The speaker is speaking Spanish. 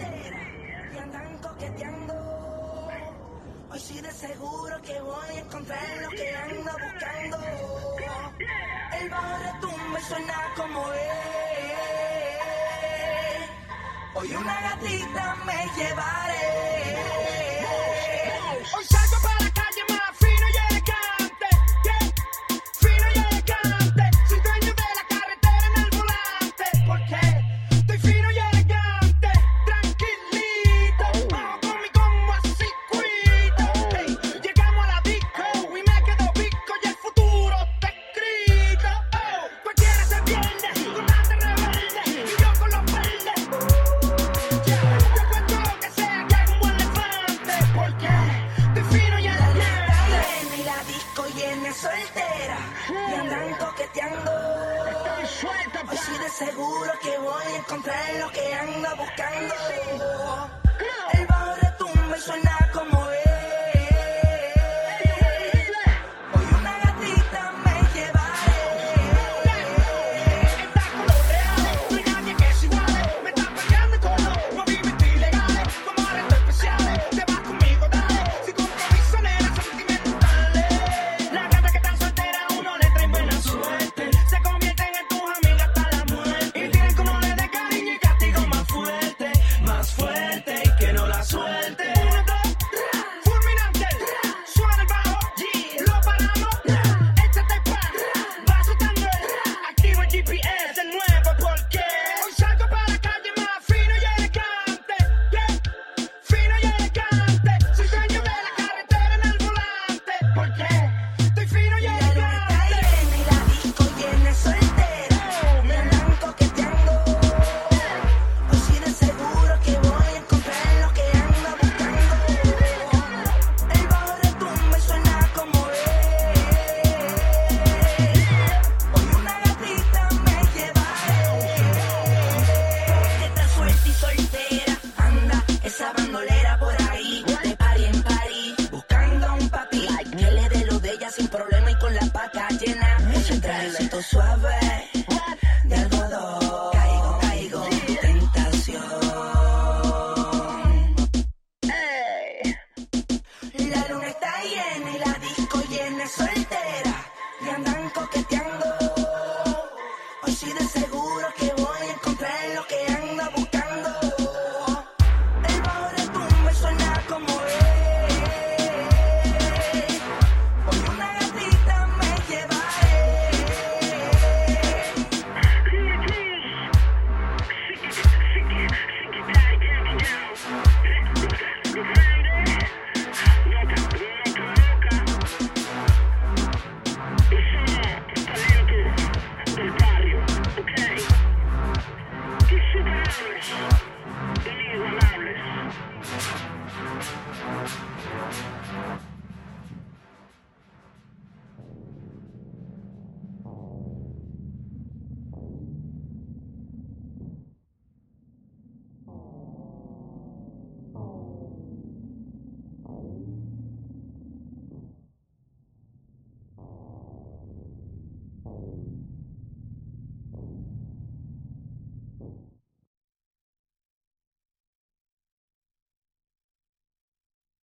y andan coqueteando. Hoy sí de seguro que voy a encontrar lo que ando buscando. El bajo retumba y suena como es. Hoy una gatita me llevaré. niña soltera y andan coqueteando. Estoy suelta, pa. Hoy sí de seguro que voy a encontrar lo que anda buscando. El bajo retumba y suena Suavecito suave de algodón. Caigo, caigo en tentación. La luna está llena y la disco llena soltera. Y andan coqueteando. Hoy sí de seguro que voy a encontrar lo que anda buscando.